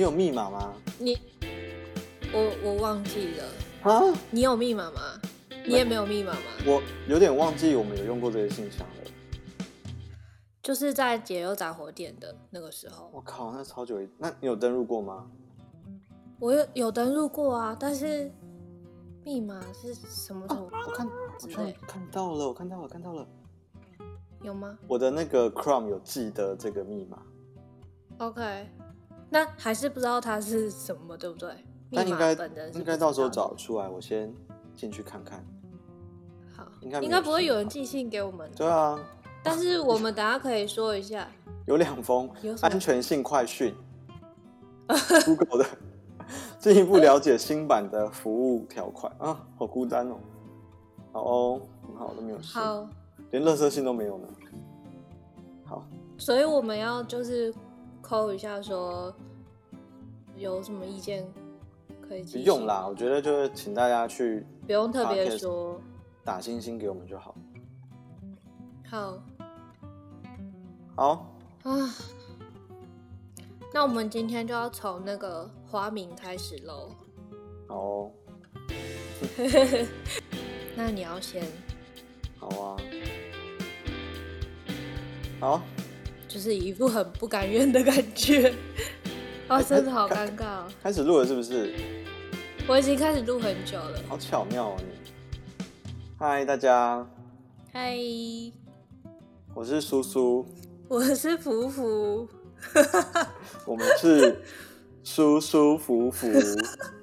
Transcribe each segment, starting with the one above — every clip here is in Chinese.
你有密码吗？你，我我忘记了。啊？你有密码吗？你也没有密码吗？我有点忘记我们有用过这些信箱了。就是在解忧杂货店的那个时候。我靠，那超久。那你有登录过吗？我有有登录过啊，但是密码是什么时候？啊、我看，我看看到了，我看到了，看到了。有吗？我的那个 Chrome 有记得这个密码。OK，那还是不知道它是什么，对不对？那应该应该到时候找出来，我先进去看看。好，应该应该不会有人寄信给我们。对啊。但是我们等下可以说一下，有两封安全性快讯，Google 的 进一步了解新版的服务条款啊，好孤单哦。好哦，很好，都没有信，好，连垃圾信都没有呢。好，所以我们要就是扣一下，说有什么意见可以。不用啦，我觉得就是请大家去，不用特别说，打星星给我们就好。好，好啊，那我们今天就要从那个花名开始喽。好哦，那你要先。好啊，好，就是一副很不甘愿的感觉。哦，真的好尴尬哦。开始录了是不是？我已经开始录很久了。好巧妙哦你。嗨，大家。嗨。我是苏苏，我是福福，我们是舒舒服服。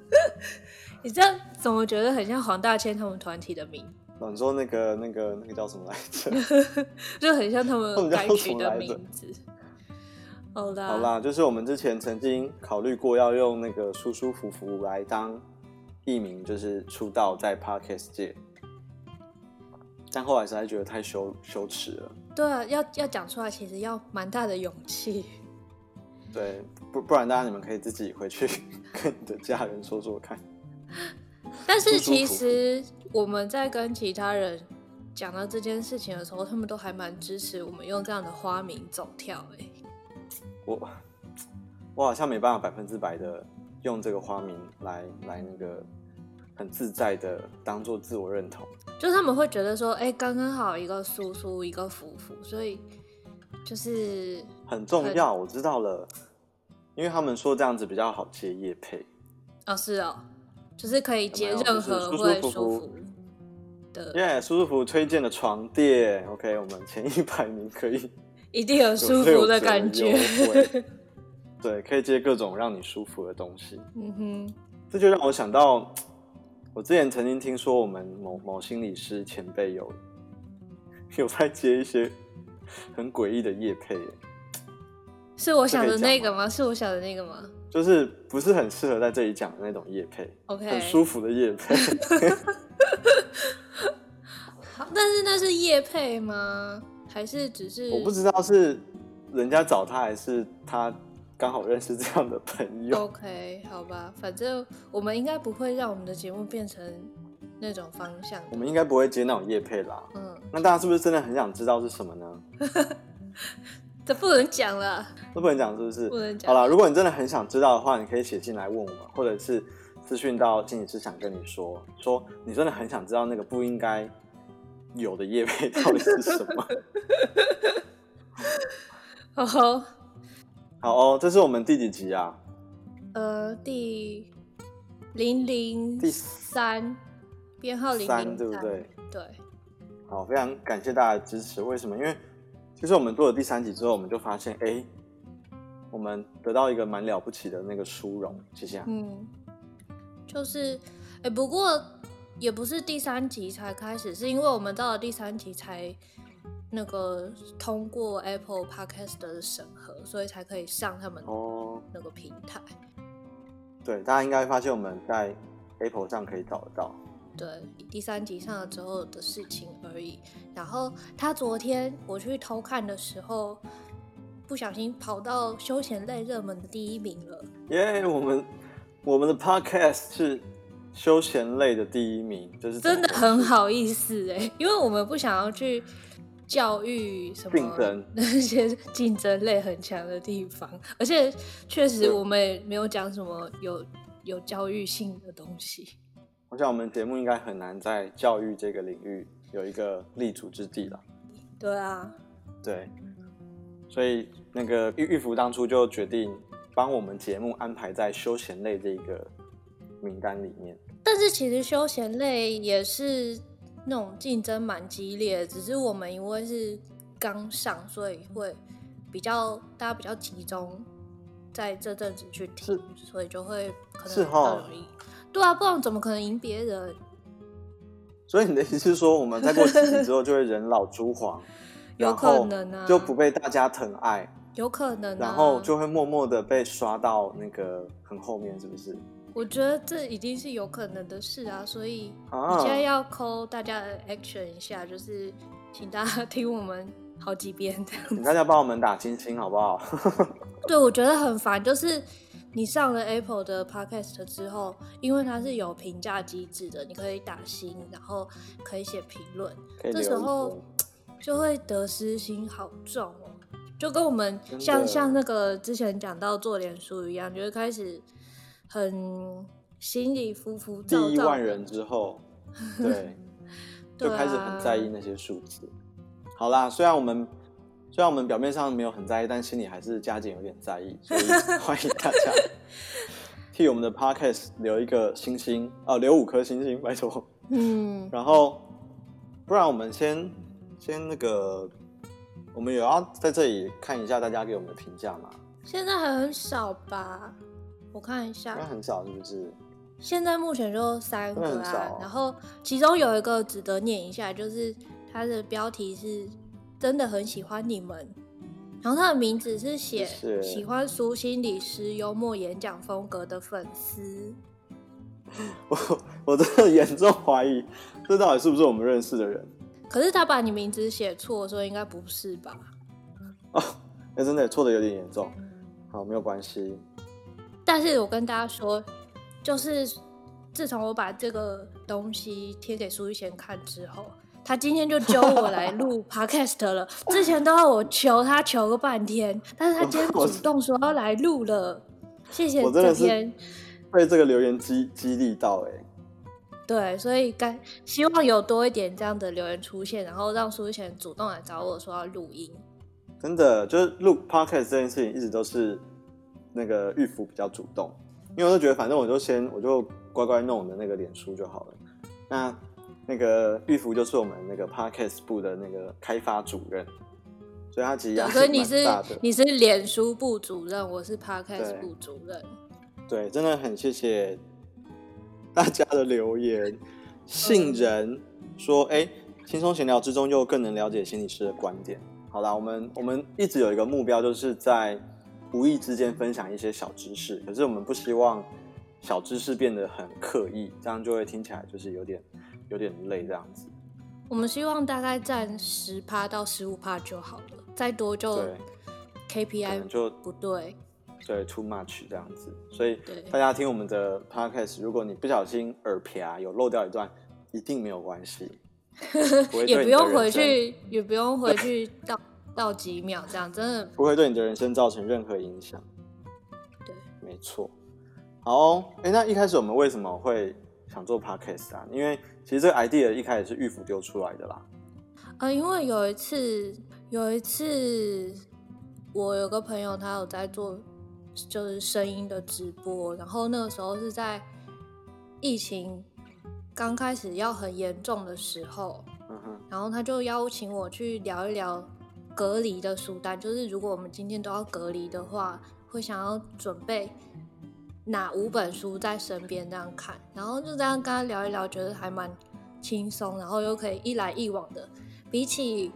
你这样怎么觉得很像黄大千他们团体的名？你说那个、那个、那个叫什么来着？就很像他们该取的名字。好啦，好啦，就是我们之前曾经考虑过要用那个舒舒服服来当艺名，就是出道在 Podcast 界。但后来实在觉得太羞羞耻了。对啊，要要讲出来，其实要蛮大的勇气。对，不不然，大家你们可以自己回去 跟你的家人说说看。但是其实我们在跟其他人讲到这件事情的时候，他们都还蛮支持我们用这样的花名走跳。哎，我我好像没办法百分之百的用这个花名来来那个。很自在的当做自我认同，就是他们会觉得说，哎、欸，刚刚好一个叔叔，一个福福，所以就是很重要。我知道了，因为他们说这样子比较好接业配。哦，是哦，就是可以接任何会舒服的。耶，舒舒服服推荐的床垫，OK，我们前一百名可以一定有舒服的感觉。对，可以接各种让你舒服的东西。嗯哼，这就让我想到。我之前曾经听说，我们某某心理师前辈有有在接一些很诡异的夜配，是我想的那个吗？是我想的那个吗？就是不是很适合在这里讲的那种夜配，OK，很舒服的夜配。好，但是那是夜配吗？还是只是我不知道是人家找他，还是他。刚好认识这样的朋友。OK，好吧，反正我们应该不会让我们的节目变成那种方向。我们应该不会接那种叶配啦。嗯，那大家是不是真的很想知道是什么呢？这不能讲了。这不能讲，是不是？不能讲。好啦，如果你真的很想知道的话，你可以写信来问我们，或者是私讯到心理师想跟你说，说你真的很想知道那个不应该有的业配到底是什么。好好。好哦，这是我们第几集啊？呃，第零零第三，编号零零三，对不对？对。好，非常感谢大家的支持。为什么？因为其实我们做了第三集之后，我们就发现，哎，我们得到一个蛮了不起的那个殊荣。谢谢。嗯，就是，哎，不过也不是第三集才开始，是因为我们到了第三集才。那个通过 Apple Podcast 的审核，所以才可以上他们那个平台。哦、对，大家应该发现我们在 Apple 上可以找得到。对，第三集上了之后的事情而已。然后他昨天我去偷看的时候，不小心跑到休闲类热门的第一名了。耶、yeah，我们我们的 Podcast 是休闲类的第一名，就是真的很好意思哎，因为我们不想要去。教育什么竞争 那些竞争类很强的地方，而且确实我们也没有讲什么有有教育性的东西。我想我们节目应该很难在教育这个领域有一个立足之地了。对啊，对，所以那个玉玉福当初就决定帮我们节目安排在休闲类这个名单里面。但是其实休闲类也是那种竞争蛮激烈的，只是我们因为是刚上，所以会比较大家比较集中在这阵子去听，所以就会可能比较容易。对啊，不然怎么可能赢别人？所以你的意思是说，我们再过几年之后就会人老珠黄，有可能啊，就不被大家疼爱，有可能、啊，然后就会默默的被刷到那个很后面，是不是？我觉得这已经是有可能的事啊，所以你现在要 call 大家的 action 一下，就是请大家 听我们好几遍这样，请大家帮我们打星星好不好？对，我觉得很烦，就是。你上了 Apple 的 Podcast 之后，因为它是有评价机制的，你可以打星，然后可以写评论，这时候 就会得失心好重哦，就跟我们像像那个之前讲到做脸书一样，就会开始很心里浮浮躁躁。第一万人之后，对，就开始很在意那些数字。啊、好啦，虽然我们。虽然我们表面上没有很在意，但心里还是加减有点在意，所以 欢迎大家替我们的 podcast 留一个星星啊，留五颗星星，拜托。嗯，然后不然我们先先那个，我们有要在这里看一下大家给我们的评价吗？现在还很少吧？我看一下，很少是不是？现在目前就三个啊，然后其中有一个值得念一下，就是它的标题是。真的很喜欢你们，然后他的名字是写喜欢苏心理师幽默演讲风格的粉丝。我我真的严重怀疑，这到底是不是我们认识的人？可是他把你名字写错，所以应该不是吧？哦，那真的错的有点严重。好，没有关系。但是我跟大家说，就是自从我把这个东西贴给苏玉贤看之后。他今天就揪我来 录 podcast 了，之前都要我求他求个半天，但是他今天主动说要来录了，谢谢。我真的是被这个留言激激励到哎。对，所以该希望有多一点这样的留言出现，然后让苏贤主动来找我说要录音。真的，就是录 podcast 这件事情一直都是那个玉福比较主动，因为我就觉得反正我就先我就乖乖弄我的那个脸书就好了。那。那个玉福就是我们那个 Podcast 部的那个开发主任，所以他其实压力。所以你是你是脸书部主任，我是 Podcast 部主任。对，真的很谢谢大家的留言。杏仁说：“哎、嗯，轻松闲聊之中又更能了解心理师的观点。”好啦，我们我们一直有一个目标，就是在无意之间分享一些小知识，可是我们不希望小知识变得很刻意，这样就会听起来就是有点。有点累这样子，我们希望大概占十趴到十五趴就好了，再多就 KPI 就不对，对 too much 这样子，所以大家听我们的 podcast，如果你不小心耳撇有漏掉一段，一定没有关系，也不用回去，也不用回去倒倒几秒，这样真的不会对你的人生造成任何影响。对，没错。好、哦，哎、欸，那一开始我们为什么会想做 podcast 啊？因为其实这个 idea 一开始是玉福丢出来的啦。呃，因为有一次，有一次我有个朋友，他有在做就是声音的直播，然后那个时候是在疫情刚开始要很严重的时候，嗯哼，然后他就邀请我去聊一聊隔离的书单，就是如果我们今天都要隔离的话，会想要准备。哪五本书在身边这样看，然后就这样跟他聊一聊，觉得还蛮轻松，然后又可以一来一往的。比起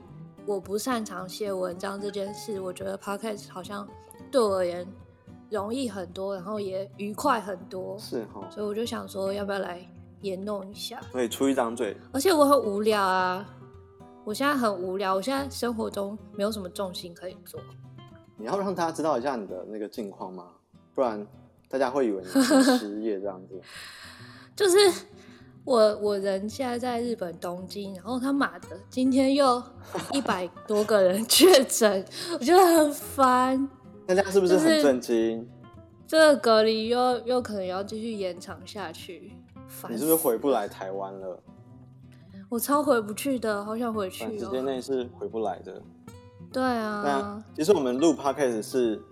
我不擅长写文章这件事，我觉得 podcast 好像对我而言容易很多，然后也愉快很多。是哈，所以我就想说，要不要来也弄一下？可以出一张嘴。而且我很无聊啊，我现在很无聊，我现在生活中没有什么重心可以做。你要让大家知道一下你的那个近况吗？不然。大家会以为你是 失业这样子，就是我我人现在在日本东京，然后他妈的今天又一百多个人 确诊，我觉得很烦。大家是不是很震惊？这个隔离又又可能要继续延长下去，你是不是回不来台湾了？我超回不去的，好想回去哦。短时间内是回不来的。对啊。那其实我们录 podcast 是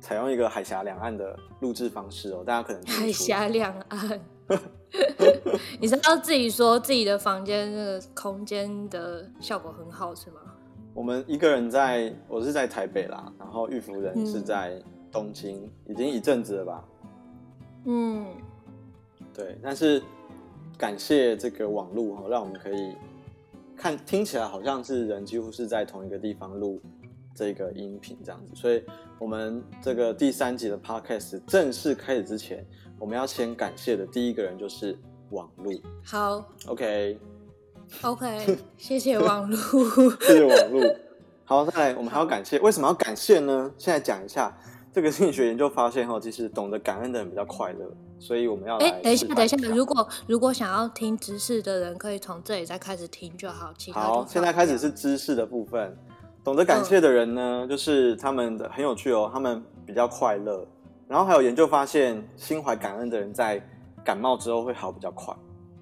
采用一个海峡两岸的录制方式哦，大家可能海峡两岸。你知道自己说自己的房间那个空间的效果很好是吗？我们一个人在，我是在台北啦，然后玉福人是在东京，嗯、已经一阵子了吧？嗯，对，但是感谢这个网络哈，让我们可以看听起来好像是人几乎是在同一个地方录这个音频这样子，所以我们这个第三集的 podcast 正式开始之前，我们要先感谢的第一个人就是网络。好，OK，OK，、谢谢网络，谢谢网络。好，再来，我们还要感谢，为什么要感谢呢？现在讲一下，这个心理学研究发现哈，其实懂得感恩的人比较快乐，所以我们要来。哎，等一下，等一下，如果如果想要听知识的人，可以从这里再开始听就好。其他好，现在开始是知识的部分。懂得感谢的人呢，嗯、就是他们的很有趣哦，他们比较快乐。然后还有研究发现，心怀感恩的人在感冒之后会好比较快，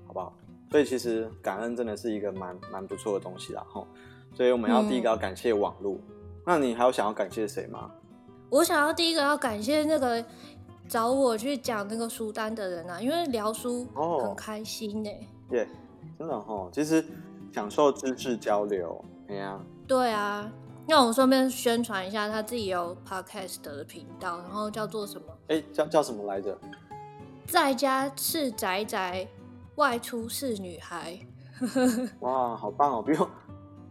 好不好？所以其实感恩真的是一个蛮蛮不错的东西啦，吼。所以我们要第一个要感谢网络。嗯、那你还有想要感谢谁吗？我想要第一个要感谢那个找我去讲那个书单的人啊，因为聊书很开心呢。耶，yeah, 真的哦，其实享受知识交流，哎呀。对啊。那我顺便宣传一下，他自己有 podcast 的频道，然后叫做什么？哎，叫叫什么来着？在家是宅宅，外出是女孩。哇，好棒哦！比我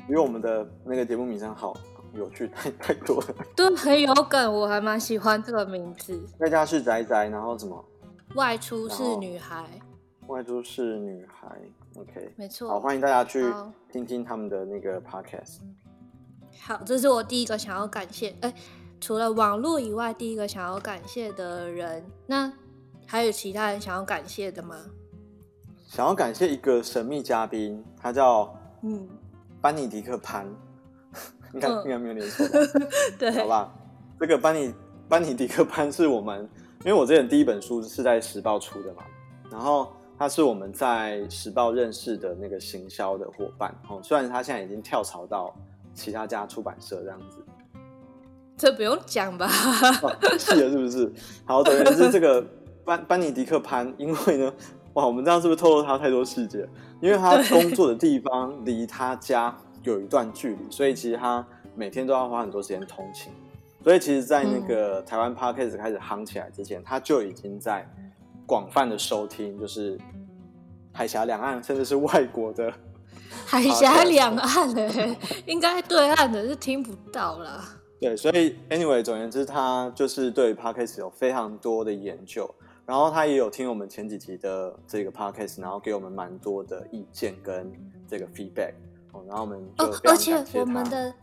比我们的那个节目名称好有趣太太多了。对，很有梗，我还蛮喜欢这个名字。在家是宅宅，然后什么？外出是女孩。外出是女孩，OK，没错。好，欢迎大家去听听他们的那个 podcast。好，这是我第一个想要感谢。哎，除了网络以外，第一个想要感谢的人，那还有其他人想要感谢的吗？想要感谢一个神秘嘉宾，他叫嗯班尼迪克潘，应该应该没有念错，对，好吧。这个班尼班尼迪克潘是我们，因为我之前第一本书是在时报出的嘛，然后他是我们在时报认识的那个行销的伙伴。哦，虽然他现在已经跳槽到。其他家出版社这样子，这不用讲吧？是的，是不是？好，总之是这个班班尼迪克潘，因为呢，哇，我们这样是不是透露他太多细节？因为他工作的地方离他家有一段距离，所以其实他每天都要花很多时间通勤。所以其实，在那个台湾 Podcast 开始夯起来之前，他就已经在广泛的收听，就是海峡两岸，甚至是外国的。海峡两岸的，应该对岸的是听不到啦。对，所以 anyway，总而言之，他就是对 podcast 有非常多的研究，然后他也有听我们前几集的这个 podcast，然后给我们蛮多的意见跟这个 feedback。然后我们就哦，而且我们的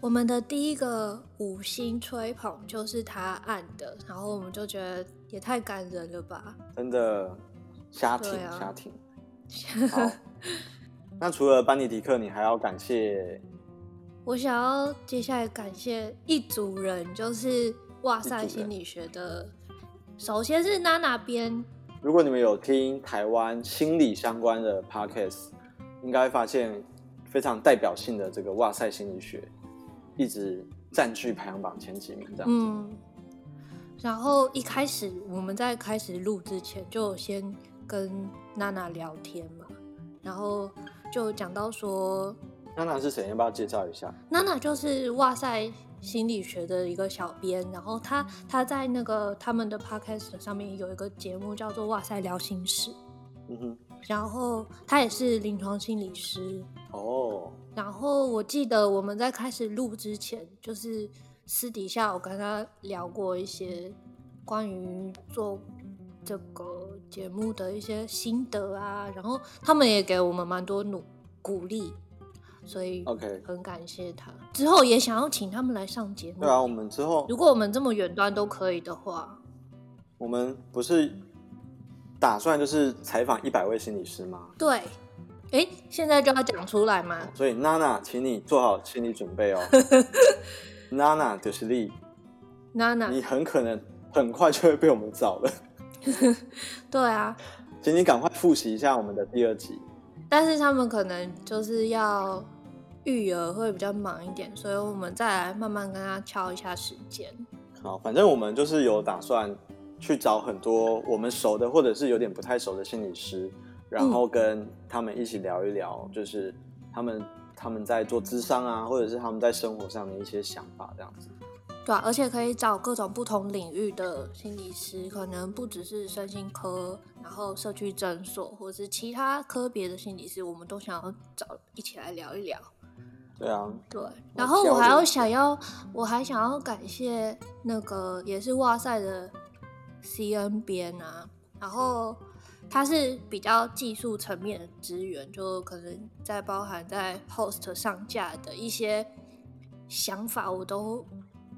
我们的第一个五星吹捧就是他按的，然后我们就觉得也太感人了吧？真的，瞎挺瞎挺。好。那除了班尼迪克，你还要感谢？我想要接下来感谢一组人，就是哇塞心理学的。首先是娜娜编。如果你们有听台湾心理相关的 podcast，应该会发现非常代表性的这个哇塞心理学，一直占据排行榜前几名这样子。嗯。然后一开始我们在开始录之前，就先跟娜娜聊天嘛，然后。就讲到说，娜娜是谁？要不要介绍一下？娜娜就是哇塞心理学的一个小编，然后她她在那个他们的 podcast 上面有一个节目叫做《哇塞聊心事》，嗯哼，然后她也是临床心理师哦。然后我记得我们在开始录之前，就是私底下我跟他聊过一些关于做。这个节目的一些心得啊，然后他们也给我们蛮多努鼓励，所以 OK 很感谢他。之后也想要请他们来上节目。对啊，我们之后如果我们这么远端都可以的话，我们不是打算就是采访一百位心理师吗？对。哎，现在就要讲出来吗？所以娜娜，请你做好心理准备哦。娜娜就是你，娜娜，你很可能很快就会被我们找了。对啊，请你赶快复习一下我们的第二集。但是他们可能就是要育儿会比较忙一点，所以我们再来慢慢跟他敲一下时间。好，反正我们就是有打算去找很多我们熟的，或者是有点不太熟的心理师。然后跟他们一起聊一聊，就是他们他们在做智商啊，或者是他们在生活上的一些想法，这样子。对啊，而且可以找各种不同领域的心理师，可能不只是身心科，然后社区诊所，或者是其他科别的心理师，我们都想要找一起来聊一聊。对啊，对。然后我还要想要，我还想要感谢那个也是哇塞的 CN 编啊，然后。它是比较技术层面的资源，就可能在包含在 host 上架的一些想法，我都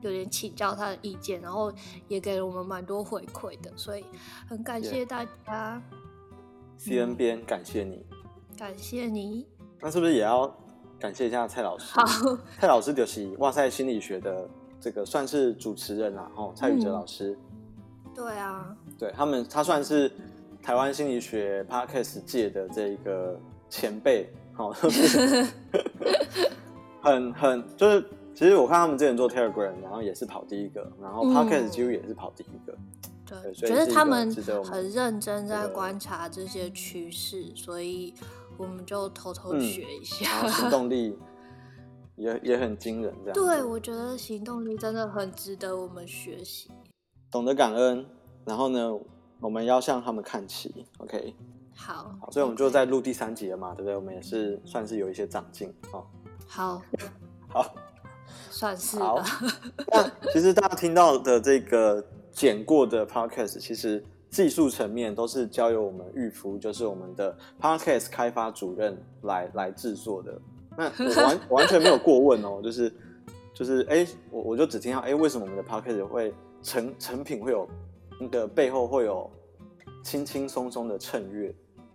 有点请教他的意见，然后也给了我们蛮多回馈的，所以很感谢大家。Yeah. CN 编，感谢你，感谢你。那是不是也要感谢一下蔡老师？好，蔡老师就是哇塞心理学的这个算是主持人啦，哦，蔡宇哲老师。嗯、对啊，对他们，他算是。台湾心理学 Podcast 界的这个前辈，好，很很就是，其实我看他们之前做 Telegram，然后也是跑第一个，然后 Podcast 几乎也是跑第一个。嗯、对，觉得他们很认真在观察这些趋势，所以我们就偷偷学一下。嗯、行动力也也很惊人，这样。对，我觉得行动力真的很值得我们学习。懂得感恩，然后呢？我们要向他们看齐，OK？好，好，所以我们就在录第三集了嘛.对不对？我们也是算是有一些长进哦。好，好，算是。好，那其实大家听到的这个剪过的 Podcast，其实技术层面都是交由我们玉福，就是我们的 Podcast 开发主任来来制作的。那我完我完全没有过问哦，就是就是哎，我我就只听到哎，为什么我们的 Podcast 会成成品会有？的背后会有轻轻松松的衬乐，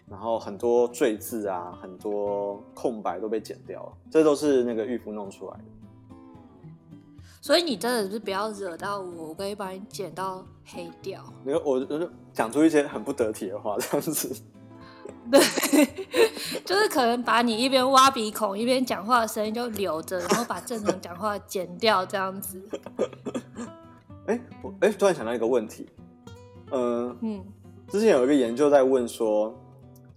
然后很多赘字啊，很多空白都被剪掉了，这都是那个玉夫弄出来的。所以你真的是不要惹到我，我可以把你剪到黑掉。那个我我就讲出一些很不得体的话，这样子。对，就是可能把你一边挖鼻孔一边讲话的声音就留着，然后把正常讲话剪掉，这样子。哎，我哎，突然想到一个问题。呃、嗯，之前有一个研究在问说，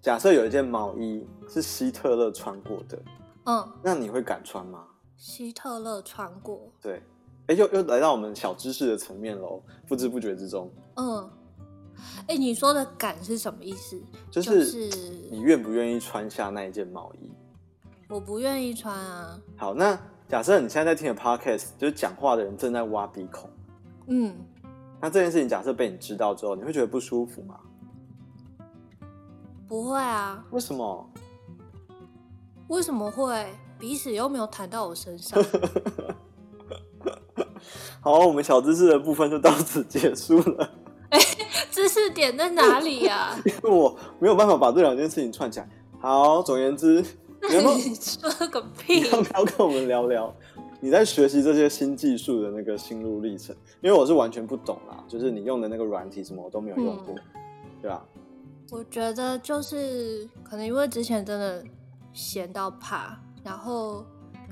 假设有一件毛衣是希特勒穿过的，嗯，那你会敢穿吗？希特勒穿过，对，哎，又又来到我们小知识的层面喽，不知不觉之中，嗯，哎，你说的敢是什么意思？就是你愿不愿意穿下那一件毛衣？我不愿意穿啊。好，那假设你现在在听的 podcast，就是讲话的人正在挖鼻孔，嗯。那这件事情假设被你知道之后，你会觉得不舒服吗？不会啊。为什么？为什么会？彼此又没有谈到我身上。好，我们小知识的部分就到此结束了。哎，知识点在哪里呀？因为我没有办法把这两件事情串起来。好，总而言之，你说个屁！要不要跟我们聊聊？你在学习这些新技术的那个心路历程，因为我是完全不懂啦，就是你用的那个软体什么我都没有用过，嗯、对吧？我觉得就是可能因为之前真的闲到怕，然后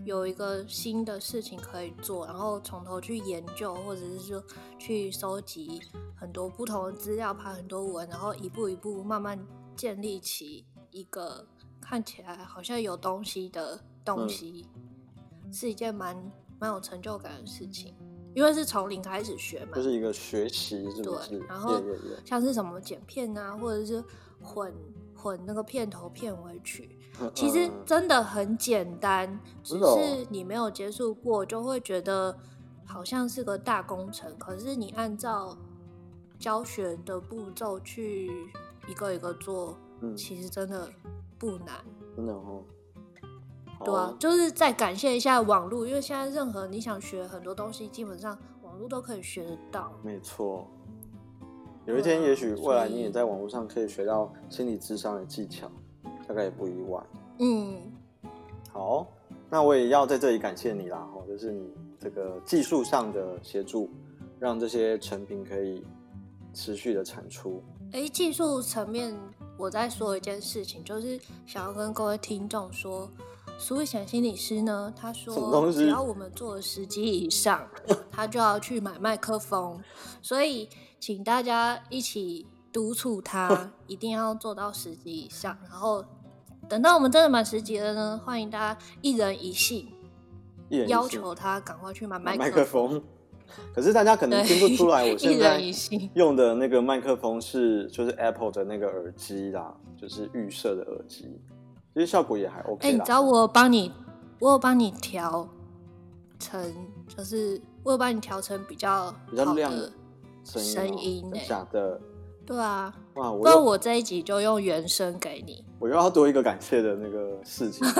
有一个新的事情可以做，然后从头去研究，或者是说去收集很多不同的资料，爬很多文，然后一步一步慢慢建立起一个看起来好像有东西的东西。嗯是一件蛮蛮有成就感的事情，因为是从零开始学嘛，就是一个学习，是不是？对，然后像是什么剪片啊，或者是混混那个片头片尾曲，其实真的很简单，嗯，只是你没有接触过，就会觉得好像是个大工程。可是你按照教学的步骤去一个一个做，嗯，其实真的不难，真的哦。对啊，就是再感谢一下网络，因为现在任何你想学很多东西，基本上网络都可以学得到。没错，有一天，也许未来你也在网络上可以学到心理智商的技巧，大概也不意外。嗯，好，那我也要在这里感谢你啦，哈，就是你这个技术上的协助，让这些成品可以持续的产出。哎，技术层面，我再说一件事情，就是想要跟各位听众说，苏慧贤心理师呢，他说只要我们做了十集以上，他就要去买麦克风，所以请大家一起督促他，一定要做到十集以上。然后等到我们真的满十集了呢，欢迎大家一人一信，一人一要求他赶快去买麦克风。麦克风。可是大家可能听不出来，我现在用的那个麦克风是就是 Apple 的那个耳机啦，就是预设的耳机，其实效果也还 OK。哎、欸，你知道我帮你，我有帮你调成，就是我有帮你调成比较比较亮的声音，欸，假的？对啊，哇！不然我这一集就用原声给你，我又要多一个感谢的那个事情。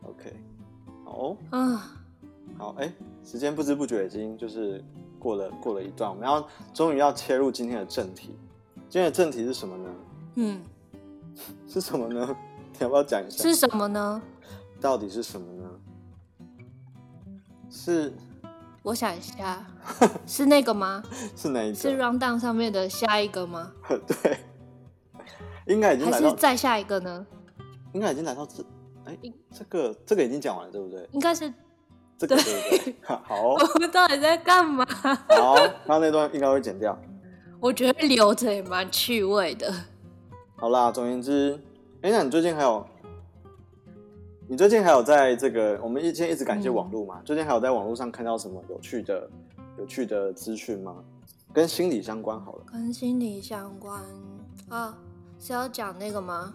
OK，好啊。好，哎，时间不知不觉已经就是过了过了一段，我们要终于要切入今天的正题。今天的正题是什么呢？嗯，是什么呢？你要不要讲一下？是什么呢？到底是什么呢？是，我想一下，是那个吗？是哪一个？是 rundown 上面的下一个吗？对，应该已经来到。还是再下一个呢？应该已经来到这，哎，这个这个已经讲完了，对不对？应该是。这个对不对？好，我们到底在干嘛？好，刚刚那段应该会剪掉。我觉得留着也蛮趣味的。好啦，总言之，哎，那你最近还有？你最近还有在这个？我们一前一直感谢网络嘛，嗯、最近还有在网络上看到什么有趣的、有趣的资讯吗？跟心理相关好了。跟心理相关啊？是要讲那个吗？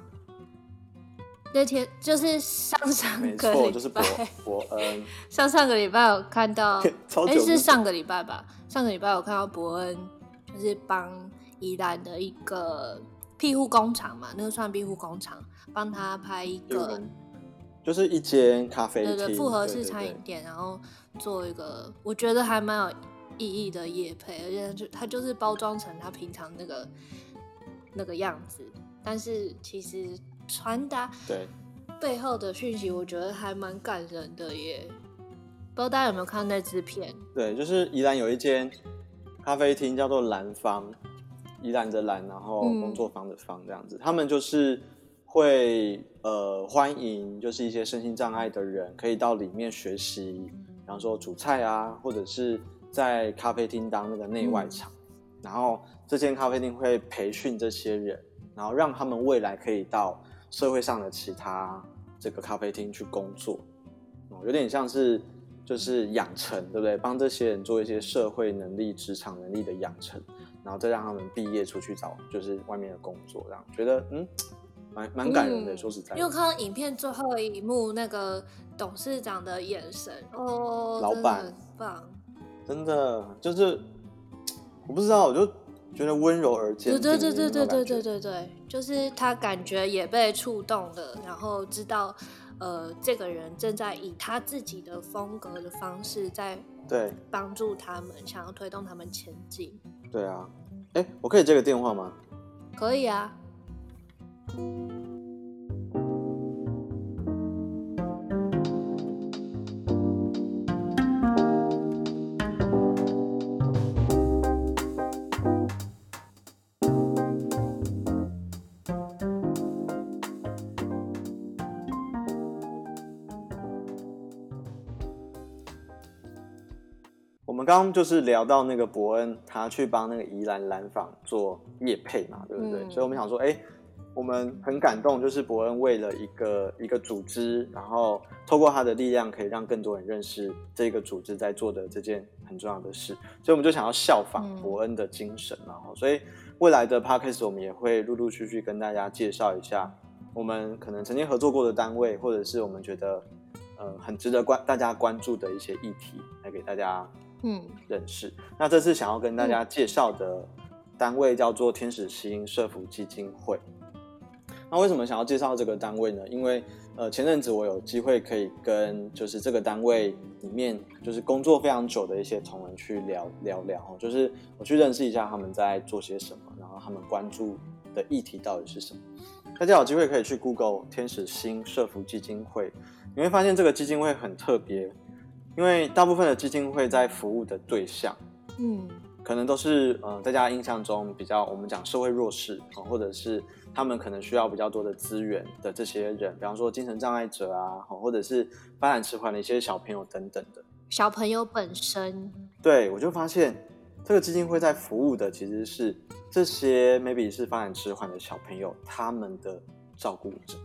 那天就是上上个礼拜，就是伯伯恩。上上个礼拜有看到，哎、欸，是上个礼拜吧？上个礼拜有看到伯恩，就是帮宜兰的一个庇护工厂嘛，那个算庇护工厂，帮他拍一个，就是一间咖啡厅，对对，复合式餐饮店，然后做一个我觉得还蛮有意义的夜配，而且就他就是包装成他平常那个那个样子，但是其实。传达对背后的讯息，我觉得还蛮感人的耶。不知道大家有没有看那支片？对，就是宜兰有一间咖啡厅叫做兰芳，宜兰的兰，然后工作坊的坊这样子。嗯、他们就是会呃欢迎，就是一些身心障碍的人可以到里面学习，比方说煮菜啊，或者是在咖啡厅当那个内外场。嗯、然后这间咖啡厅会培训这些人，然后让他们未来可以到。社会上的其他这个咖啡厅去工作，哦，有点像是就是养成，对不对？帮这些人做一些社会能力、职场能力的养成，然后再让他们毕业出去找就是外面的工作，这样觉得嗯，蛮蛮感人的。嗯、说实在的，因为看到影片最后一幕那个董事长的眼神哦，老板很棒，真的就是我不知道，我就。觉得温柔而坚定，对对对对对对对对对，就是他感觉也被触动了，然后知道，呃，这个人正在以他自己的风格的方式在对帮助他们，想要推动他们前进。对啊，哎，我可以接个电话吗？可以啊。刚刚就是聊到那个伯恩，他去帮那个宜兰蓝坊做业配嘛，对不对？嗯、所以我们想说，哎，我们很感动，就是伯恩为了一个一个组织，然后透过他的力量，可以让更多人认识这个组织在做的这件很重要的事。所以我们就想要效仿伯恩的精神，然后、嗯，所以未来的 podcast 我们也会陆陆续续跟大家介绍一下，我们可能曾经合作过的单位，或者是我们觉得呃很值得关大家关注的一些议题，来给大家。嗯，认识。那这次想要跟大家介绍的单位叫做天使心社福基金会。那为什么想要介绍这个单位呢？因为呃，前阵子我有机会可以跟就是这个单位里面就是工作非常久的一些同仁去聊聊聊，就是我去认识一下他们在做些什么，然后他们关注的议题到底是什么。大家有机会可以去 Google 天使星社福基金会，你会发现这个基金会很特别，因为大部分的基金会在服务的对象，嗯。可能都是呃，大家印象中比较我们讲社会弱势啊，或者是他们可能需要比较多的资源的这些人，比方说精神障碍者啊，或者是发展迟缓的一些小朋友等等的。小朋友本身，对，我就发现这个基金会在服务的其实是这些 maybe 是发展迟缓的小朋友他们的照顾者。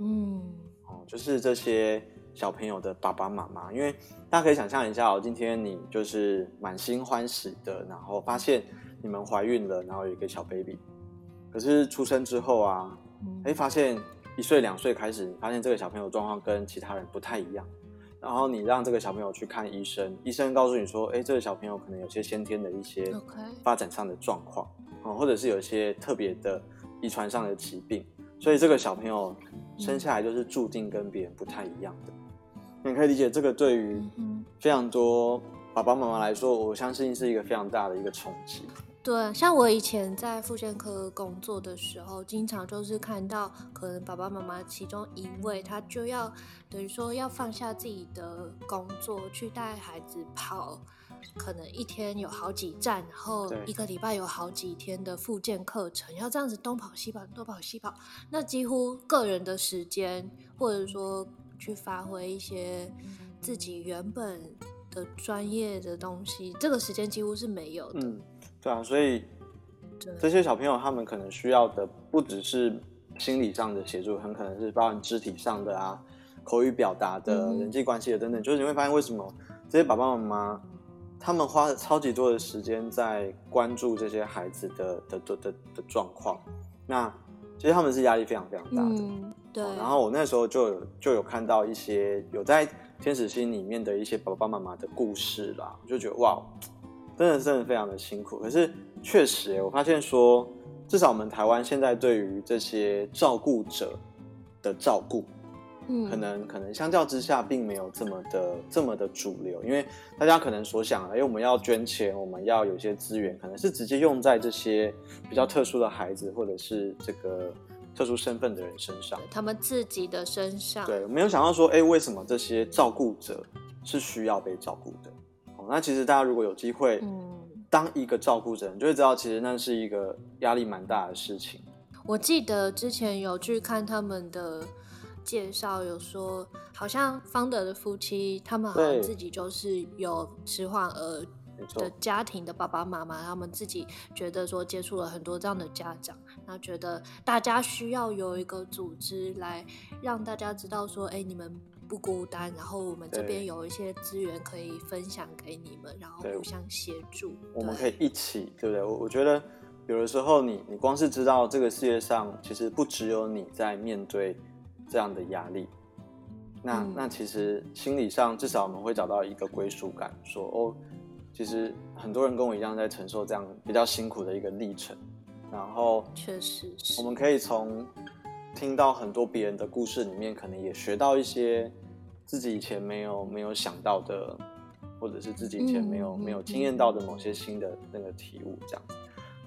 嗯，哦，就是这些。小朋友的爸爸妈妈，因为大家可以想象一下哦，今天你就是满心欢喜的，然后发现你们怀孕了，然后有一个小 baby，可是出生之后啊，哎，发现一岁两岁开始，你发现这个小朋友状况跟其他人不太一样，然后你让这个小朋友去看医生，医生告诉你说，哎，这个小朋友可能有些先天的一些发展上的状况，啊，或者是有一些特别的遗传上的疾病，所以这个小朋友生下来就是注定跟别人不太一样的。你可以理解这个对于非常多爸爸妈妈来说，我相信是一个非常大的一个冲击。对，像我以前在妇健科工作的时候，经常就是看到可能爸爸妈妈其中一位，他就要等于说要放下自己的工作，去带孩子跑，可能一天有好几站，然后一个礼拜有好几天的复健课程，要这样子东跑西跑，东跑西跑，那几乎个人的时间或者说。去发挥一些自己原本的专业的东西，这个时间几乎是没有的。嗯，对啊，所以这些小朋友他们可能需要的不只是心理上的协助，很可能是包含肢体上的啊、口语表达的、嗯、人际关系的等等。就是你会发现，为什么这些爸爸妈妈他们花了超级多的时间在关注这些孩子的的的的的状况，那其实他们是压力非常非常大的。嗯对，然后我那时候就有就有看到一些有在天使心里面的一些爸爸妈妈的故事啦，我就觉得哇，真的真的非常的辛苦。可是确实，我发现说，至少我们台湾现在对于这些照顾者的照顾，嗯，可能可能相较之下并没有这么的这么的主流，因为大家可能所想的，因为我们要捐钱，我们要有些资源，可能是直接用在这些比较特殊的孩子或者是这个。特殊身份的人身上，他们自己的身上，对，没有想到说，哎，为什么这些照顾者是需要被照顾的？哦，那其实大家如果有机会，嗯，当一个照顾者，你就会知道，其实那是一个压力蛮大的事情。我记得之前有去看他们的介绍，有说，好像方德的夫妻，他们好像自己就是有迟缓儿。的家庭的爸爸妈妈，他们自己觉得说接触了很多这样的家长，然后觉得大家需要有一个组织来让大家知道说，哎，你们不孤单，然后我们这边有一些资源可以分享给你们，然后互相协助，我们可以一起，对不对？我我觉得有的时候你你光是知道这个世界上其实不只有你在面对这样的压力，那、嗯、那其实心理上至少我们会找到一个归属感，说哦。其实很多人跟我一样在承受这样比较辛苦的一个历程，然后确实是，我们可以从听到很多别人的故事里面，可能也学到一些自己以前没有没有想到的，或者是自己以前没有、嗯、没有经验到的某些新的那个体悟，这样子，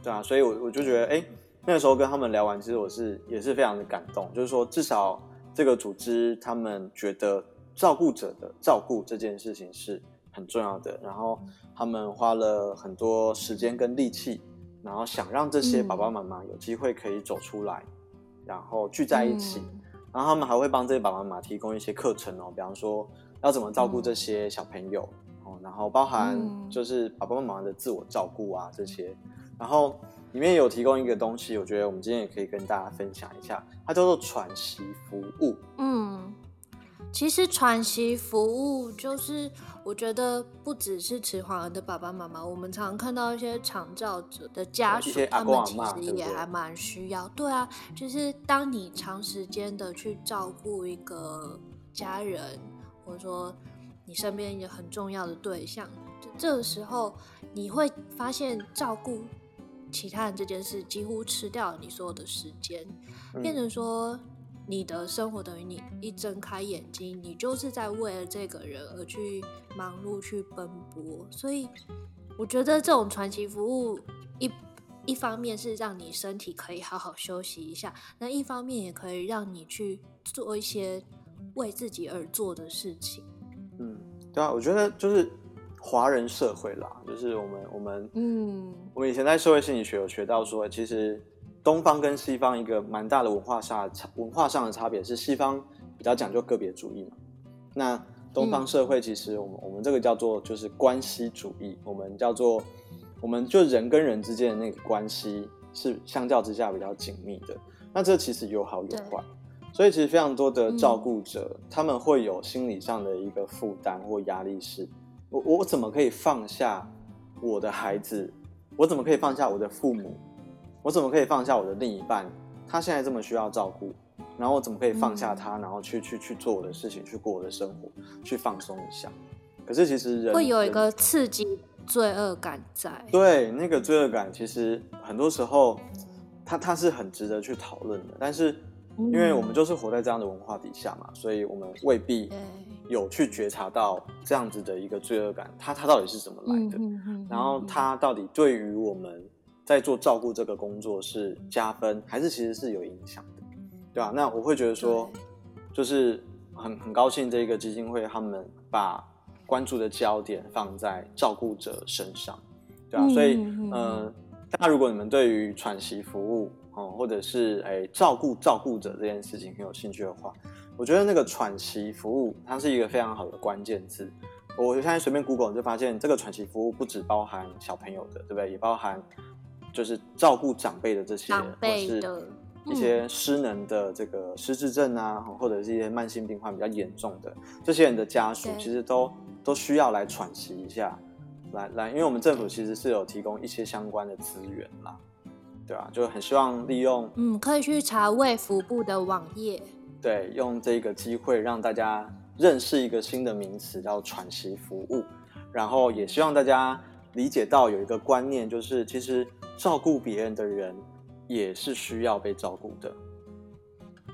对啊，所以我我就觉得，哎，那个时候跟他们聊完，其实我是也是非常的感动，就是说至少这个组织他们觉得照顾者的照顾这件事情是很重要的，然后。他们花了很多时间跟力气，然后想让这些爸爸妈妈有机会可以走出来，嗯、然后聚在一起。嗯、然后他们还会帮这些爸爸妈妈提供一些课程哦，比方说要怎么照顾这些小朋友哦，然后包含就是爸爸妈妈的自我照顾啊这些。然后里面有提供一个东西，我觉得我们今天也可以跟大家分享一下，它叫做喘息服务。嗯。其实喘息服务就是，我觉得不只是迟缓儿的爸爸妈妈，我们常常看到一些长照者的家属，他们其实也还蛮需要。对啊，就是当你长时间的去照顾一个家人，或者说你身边一个很重要的对象，这个时候你会发现照顾其他人这件事几乎吃掉了你所有的时间，变成说。你的生活等于你一睁开眼睛，你就是在为了这个人而去忙碌、去奔波。所以，我觉得这种传奇服务一一方面是让你身体可以好好休息一下，那一方面也可以让你去做一些为自己而做的事情。嗯，对啊，我觉得就是华人社会啦，就是我们我们嗯，我们以前在社会心理学有学到说，其实。东方跟西方一个蛮大的文化上差文化上的差别是，西方比较讲究个别主义嘛。那东方社会其实我们、嗯、我们这个叫做就是关系主义，我们叫做我们就人跟人之间的那个关系是相较之下比较紧密的。那这其实有好有坏，所以其实非常多的照顾者、嗯、他们会有心理上的一个负担或压力是，是我我怎么可以放下我的孩子？我怎么可以放下我的父母？我怎么可以放下我的另一半？他现在这么需要照顾，然后我怎么可以放下他，然后去去去做我的事情，去过我的生活，去放松一下？可是其实人会有一个刺激罪恶感在。对，那个罪恶感其实很多时候，它它是很值得去讨论的。但是因为我们就是活在这样的文化底下嘛，所以我们未必有去觉察到这样子的一个罪恶感，它它到底是怎么来的？然后它到底对于我们。在做照顾这个工作是加分，还是其实是有影响的，对吧？那我会觉得说，就是很很高兴这个基金会他们把关注的焦点放在照顾者身上，对吧？所以，嗯、呃，大家如果你们对于喘息服务哦，或者是哎照顾照顾者这件事情很有兴趣的话，我觉得那个喘息服务它是一个非常好的关键字。我现在随便 Google 就发现，这个喘息服务不只包含小朋友的，对不对？也包含。就是照顾长辈的这些，或是一些失能的这个失智症啊，或者是一些慢性病患比较严重的这些人的家属，其实都都需要来喘息一下，来来，因为我们政府其实是有提供一些相关的资源啦，对啊？就很希望利用，嗯，可以去查卫福部的网页，对，用这个机会让大家认识一个新的名词叫喘息服务，然后也希望大家理解到有一个观念，就是其实。照顾别人的人也是需要被照顾的，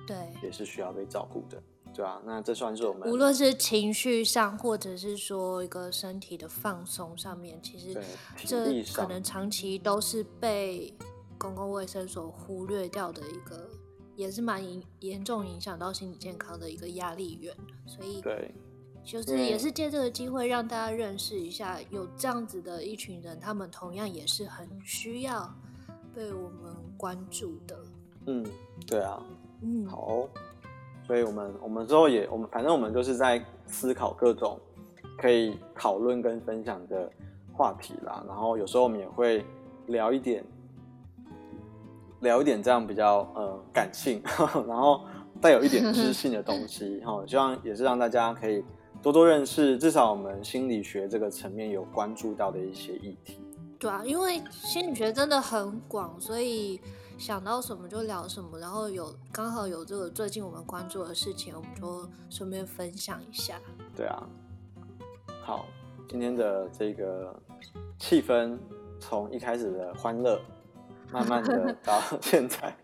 对，也是需要被照顾的，对啊？那这算是我们无论是情绪上，或者是说一个身体的放松上面，其实这可能长期都是被公共卫生所忽略掉的一个，也是蛮严严重影响到心理健康的一个压力源。所以，对。就是也是借这个机会让大家认识一下，有这样子的一群人，他们同样也是很需要被我们关注的。嗯，对啊，嗯，好，所以我们我们之后也我们反正我们就是在思考各种可以讨论跟分享的话题啦，然后有时候我们也会聊一点聊一点这样比较呃感性，然后带有一点知性的东西，哈，希望也是让大家可以。多多认识，至少我们心理学这个层面有关注到的一些议题。对啊，因为心理学真的很广，所以想到什么就聊什么。然后有刚好有这个最近我们关注的事情，我们就顺便分享一下。对啊，好，今天的这个气氛从一开始的欢乐，慢慢的到 现在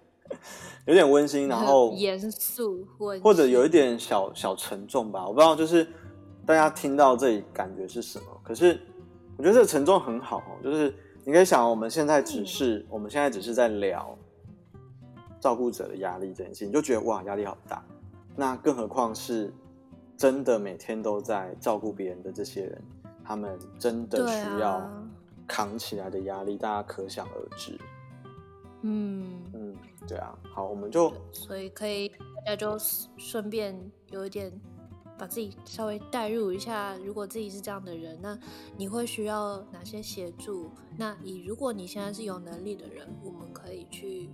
有点温馨，然后 严肃，或者有一点小小沉重吧，我不知道就是。大家听到这里感觉是什么？可是我觉得这个沉重很好，就是你可以想，我们现在只是我们现在只是在聊照顾者的压力这件事情，你就觉得哇，压力好大。那更何况是真的每天都在照顾别人的这些人，他们真的需要扛起来的压力，大家可想而知。嗯嗯，对啊。好，我们就所以可以大家就顺便有一点。把自己稍微带入一下，如果自己是这样的人，那你会需要哪些协助？那你如果你现在是有能力的人，我们可以去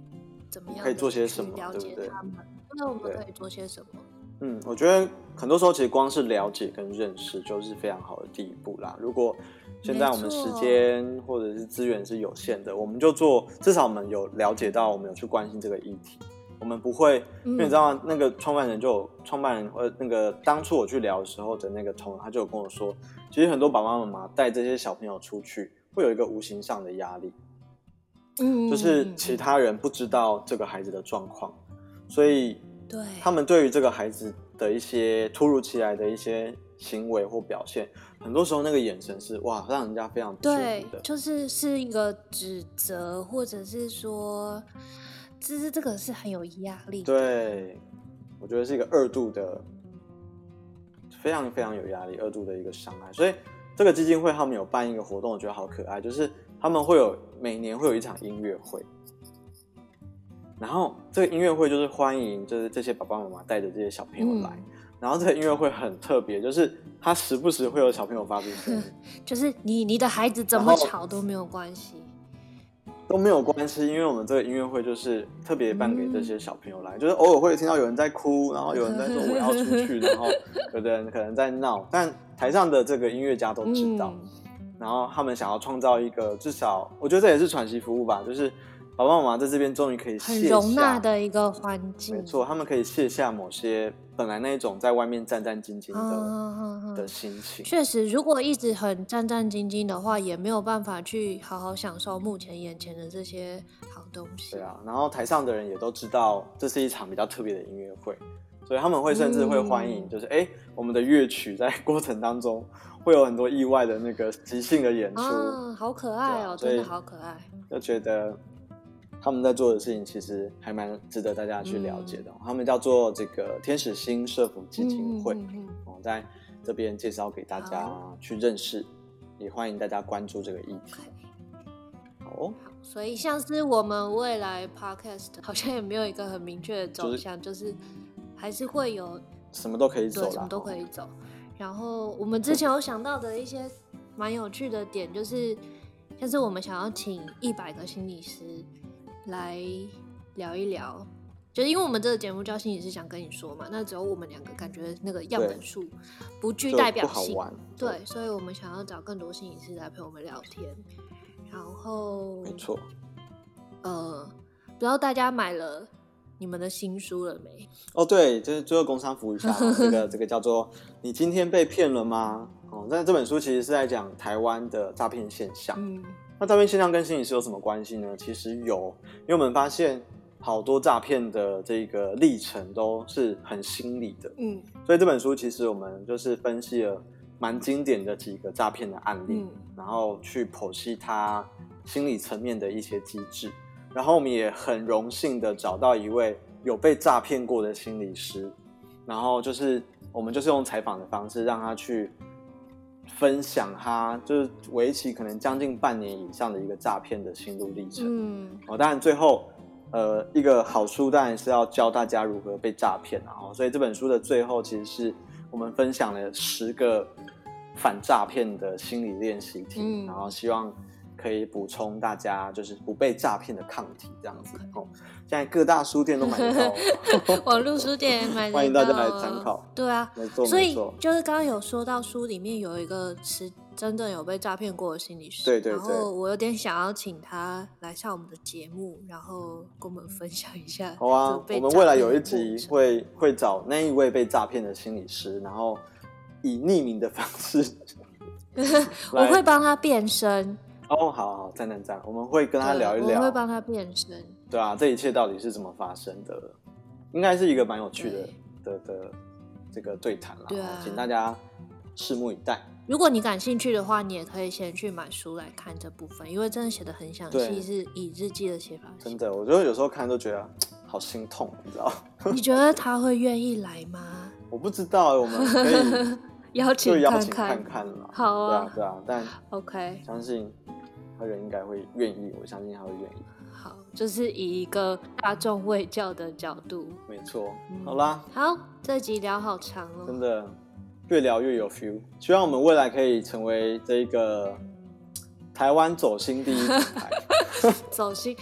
怎么样？可以做些什么？了解他们，那我们可以做些什么？嗯，我觉得很多时候其实光是了解跟认识就是非常好的第一步啦。如果现在我们时间或者是资源是有限的，我们就做，至少我们有了解到，我们有去关心这个议题。我们不会，因为你知道？那个创办人就有创办人，呃，那个当初我去聊的时候的那个同仁，他就有跟我说，其实很多爸爸妈妈带这些小朋友出去，会有一个无形上的压力，嗯，就是其他人不知道这个孩子的状况，所以对，他们对于这个孩子的一些突如其来的一些行为或表现，很多时候那个眼神是哇，让人家非常不舒服的。对，就是是一个指责，或者是说，其实这个是很有压力。对，我觉得是一个二度的，非常非常有压力，二度的一个伤害。所以这个基金会他们有办一个活动，我觉得好可爱，就是他们会有每年会有一场音乐会。然后这个音乐会就是欢迎，就是这些爸爸妈妈带着这些小朋友来。嗯、然后这个音乐会很特别，就是他时不时会有小朋友发出声音，就是你你的孩子怎么吵都没有关系，都没有关系，因为我们这个音乐会就是特别办给这些小朋友来，嗯、就是偶尔会听到有人在哭，然后有人在说我要出去，然后有的人可能在闹，但台上的这个音乐家都知道，嗯、然后他们想要创造一个至少，我觉得这也是喘息服务吧，就是。爸爸妈妈在这边终于可以很容纳的一个环境，没错，他们可以卸下某些本来那种在外面战战兢兢的、嗯、的心情。确实，如果一直很战战兢兢的话，也没有办法去好好享受目前眼前的这些好东西。对啊，然后台上的人也都知道这是一场比较特别的音乐会，所以他们会甚至会欢迎，就是哎、嗯，我们的乐曲在过程当中会有很多意外的那个即兴的演出，啊、好可爱哦，真的好可爱，就觉得。他们在做的事情其实还蛮值得大家去了解的。嗯、他们叫做这个天使心社福基金会，我、嗯嗯嗯、在这边介绍给大家去认识，也欢迎大家关注这个议题。好，哦、好，所以像是我们未来 podcast 好像也没有一个很明确的走向，就是、就是还是会有什么都可以走，什么都可以走。然后我们之前有想到的一些蛮有趣的点，就是像是我们想要请一百个心理师。来聊一聊，就是因为我们这个节目叫心理是想跟你说嘛，那只有我们两个感觉那个样本数不具代表性，对，对，所以我们想要找更多心理师来陪我们聊天。然后，没错，呃，不知道大家买了你们的新书了没？哦，对，就是最后工商服务一下，这个这个叫做“你今天被骗了吗？”哦，那这本书其实是在讲台湾的诈骗现象。嗯。那诈骗现象跟心理师有什么关系呢？其实有，因为我们发现好多诈骗的这个历程都是很心理的，嗯，所以这本书其实我们就是分析了蛮经典的几个诈骗的案例，嗯，然后去剖析它心理层面的一些机制，然后我们也很荣幸的找到一位有被诈骗过的心理师，然后就是我们就是用采访的方式让他去。分享他就是为期可能将近半年以上的一个诈骗的心路历程。嗯，哦，当然最后，呃，一个好处当然是要教大家如何被诈骗，然后，所以这本书的最后其实是我们分享了十个反诈骗的心理练习题，嗯，然后希望。可以补充大家就是不被诈骗的抗体这样子哦。现在各大书店都买得到，网络书店也买得到，欢迎大家来参考。对啊，没错，所以就是刚刚有说到书里面有一个是真正有被诈骗过的心理师，对对对。然后我有点想要请他来上我们的节目，然后跟我们分享一下。好啊，我们未来有一集会会找那一位被诈骗的心理师，然后以匿名的方式 我会帮他变身。哦，好好，赞赞赞！我们会跟他聊一聊，我会帮他变身。对啊，这一切到底是怎么发生的？应该是一个蛮有趣的对的的这个对谈了。对啊，请大家拭目以待。如果你感兴趣的话，你也可以先去买书来看这部分，因为真的写的很详细，对是以日记的写法。真的，我觉得有时候看都觉得好心痛，你知道？你觉得他会愿意来吗？我不知道，我们可以 邀请邀请看看了。好啊，对啊，对啊，但 OK，相信。他人应该会愿意，我相信他会愿意。好，就是以一个大众卫教的角度。没错。嗯、好啦，好，这集聊好长哦。真的，越聊越有 feel。希望我们未来可以成为这个台湾走心第一品牌。走心，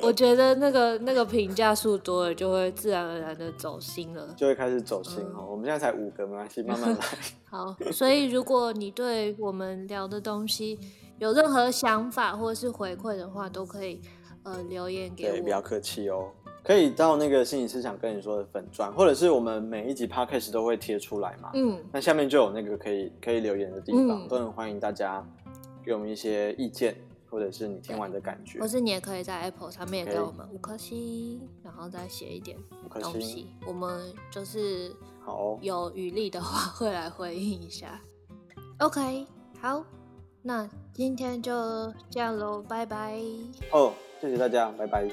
我觉得那个那个评价数多了，就会自然而然的走心了，就会开始走心哦。嗯、我们现在才五个，没关系，慢慢来。好，所以如果你对我们聊的东西，有任何想法或者是回馈的话，都可以，呃，留言给我。对，不要客气哦。可以到那个心理思想跟你说的粉砖，或者是我们每一集 podcast 都会贴出来嘛。嗯。那下面就有那个可以可以留言的地方，都很欢迎大家给我们一些意见，或者是你听完的感觉，或是你也可以在 Apple 上面给我们五颗星，然后再写一点东西。我们就是好有余力的话会来回应一下。OK，好。那今天就这样喽拜拜。哦谢谢大家拜拜。